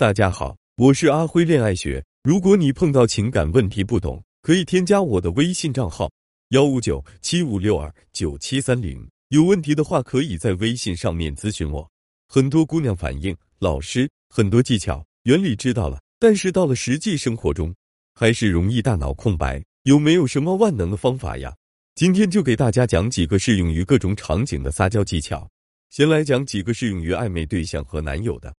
大家好，我是阿辉恋爱学。如果你碰到情感问题不懂，可以添加我的微信账号幺五九七五六二九七三零。有问题的话，可以在微信上面咨询我。很多姑娘反映，老师很多技巧原理知道了，但是到了实际生活中，还是容易大脑空白。有没有什么万能的方法呀？今天就给大家讲几个适用于各种场景的撒娇技巧。先来讲几个适用于暧昧对象和男友的。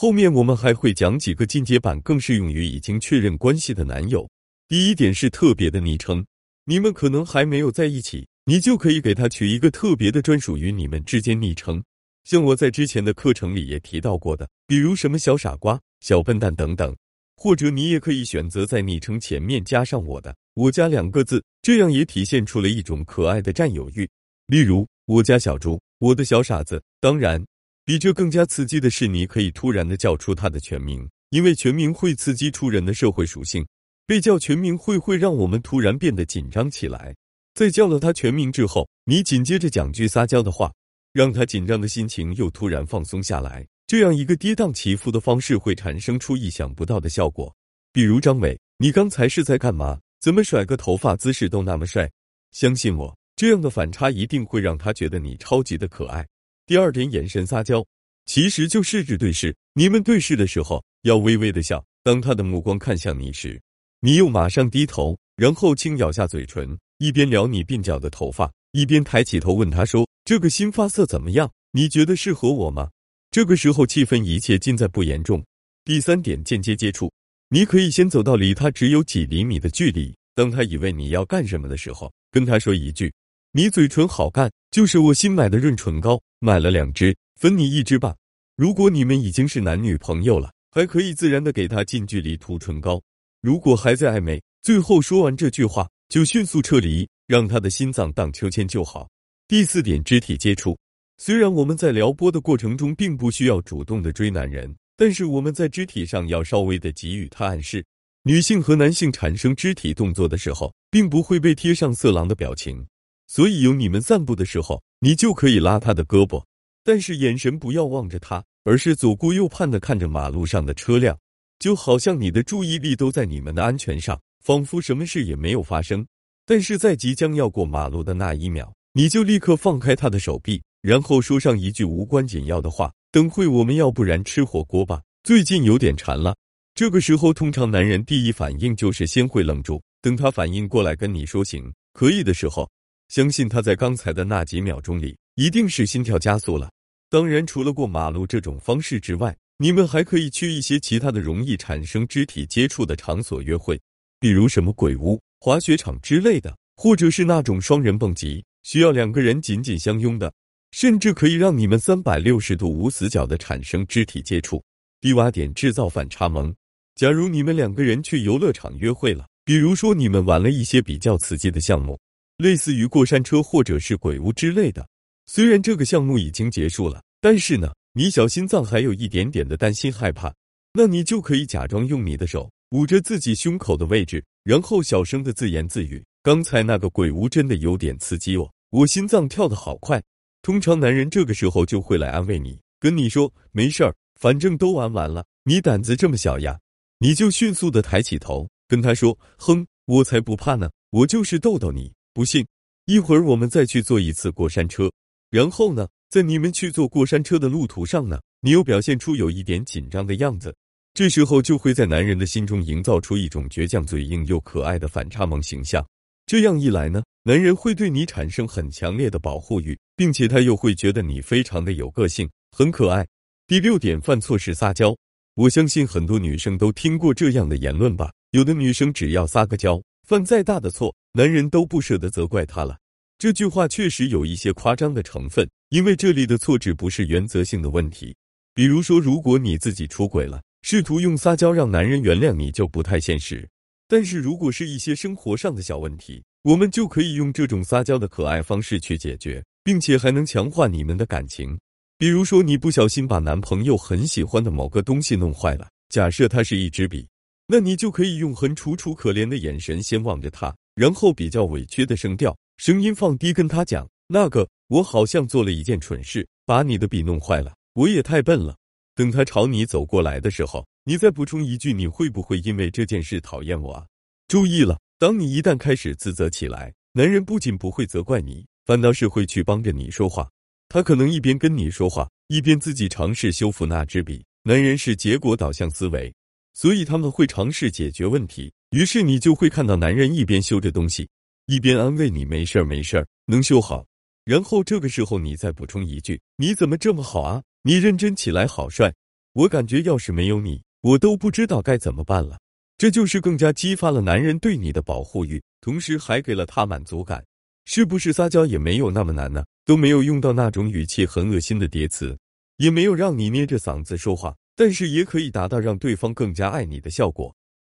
后面我们还会讲几个进阶版，更适用于已经确认关系的男友。第一点是特别的昵称，你们可能还没有在一起，你就可以给他取一个特别的专属于你们之间昵称。像我在之前的课程里也提到过的，比如什么小傻瓜、小笨蛋等等。或者你也可以选择在昵称前面加上我的“我家”两个字，这样也体现出了一种可爱的占有欲。例如，我家小猪，我的小傻子。当然。比这更加刺激的是，你可以突然的叫出他的全名，因为全名会刺激出人的社会属性。被叫全名会会让我们突然变得紧张起来。在叫了他全名之后，你紧接着讲句撒娇的话，让他紧张的心情又突然放松下来。这样一个跌宕起伏的方式会产生出意想不到的效果。比如张伟，你刚才是在干嘛？怎么甩个头发姿势都那么帅？相信我，这样的反差一定会让他觉得你超级的可爱。第二点，眼神撒娇，其实就是指对视。你们对视的时候，要微微的笑。当他的目光看向你时，你又马上低头，然后轻咬下嘴唇，一边撩你鬓角的头发，一边抬起头问他说：“这个新发色怎么样？你觉得适合我吗？”这个时候，气氛一切尽在不言中。第三点，间接接触，你可以先走到离他只有几厘米的距离，当他以为你要干什么的时候，跟他说一句。你嘴唇好干，就是我新买的润唇膏，买了两支，分你一支吧。如果你们已经是男女朋友了，还可以自然的给他近距离涂唇膏。如果还在暧昧，最后说完这句话就迅速撤离，让他的心脏荡秋千就好。第四点，肢体接触。虽然我们在撩拨的过程中并不需要主动的追男人，但是我们在肢体上要稍微的给予他暗示。女性和男性产生肢体动作的时候，并不会被贴上色狼的表情。所以有你们散步的时候，你就可以拉他的胳膊，但是眼神不要望着他，而是左顾右盼的看着马路上的车辆，就好像你的注意力都在你们的安全上，仿佛什么事也没有发生。但是在即将要过马路的那一秒，你就立刻放开他的手臂，然后说上一句无关紧要的话：“等会我们要不然吃火锅吧，最近有点馋了。”这个时候，通常男人第一反应就是先会愣住，等他反应过来跟你说行可以的时候。相信他在刚才的那几秒钟里，一定是心跳加速了。当然，除了过马路这种方式之外，你们还可以去一些其他的容易产生肢体接触的场所约会，比如什么鬼屋、滑雪场之类的，或者是那种双人蹦极，需要两个人紧紧相拥的，甚至可以让你们三百六十度无死角的产生肢体接触。低洼点制造反差萌。假如你们两个人去游乐场约会了，比如说你们玩了一些比较刺激的项目。类似于过山车或者是鬼屋之类的，虽然这个项目已经结束了，但是呢，你小心脏还有一点点的担心害怕，那你就可以假装用你的手捂着自己胸口的位置，然后小声的自言自语：“刚才那个鬼屋真的有点刺激哦，我心脏跳得好快。”通常男人这个时候就会来安慰你，跟你说：“没事儿，反正都玩完了，你胆子这么小呀？”你就迅速的抬起头，跟他说：“哼，我才不怕呢，我就是逗逗你。”不信，一会儿我们再去坐一次过山车。然后呢，在你们去坐过山车的路途上呢，你又表现出有一点紧张的样子。这时候就会在男人的心中营造出一种倔强、嘴硬又可爱的反差萌形象。这样一来呢，男人会对你产生很强烈的保护欲，并且他又会觉得你非常的有个性，很可爱。第六点，犯错时撒娇。我相信很多女生都听过这样的言论吧？有的女生只要撒个娇。犯再大的错，男人都不舍得责怪他了。这句话确实有一些夸张的成分，因为这里的错指不是原则性的问题。比如说，如果你自己出轨了，试图用撒娇让男人原谅你就不太现实。但是如果是一些生活上的小问题，我们就可以用这种撒娇的可爱方式去解决，并且还能强化你们的感情。比如说，你不小心把男朋友很喜欢的某个东西弄坏了，假设它是一支笔。那你就可以用很楚楚可怜的眼神先望着他，然后比较委屈的声调，声音放低跟他讲：“那个，我好像做了一件蠢事，把你的笔弄坏了，我也太笨了。”等他朝你走过来的时候，你再补充一句，你会不会因为这件事讨厌我啊？注意了，当你一旦开始自责起来，男人不仅不会责怪你，反倒是会去帮着你说话。他可能一边跟你说话，一边自己尝试修复那支笔。男人是结果导向思维，所以他们会尝试解决问题。于是你就会看到男人一边修着东西，一边安慰你：“没事儿，没事儿，能修好。”然后这个时候你再补充一句：“你怎么这么好啊？你认真起来好帅！我感觉要是没有你，我都不知道该怎么办了。”这就是更加激发了男人对你的保护欲，同时还给了他满足感。是不是撒娇也没有那么难呢？都没有用到那种语气很恶心的叠词，也没有让你捏着嗓子说话，但是也可以达到让对方更加爱你的效果。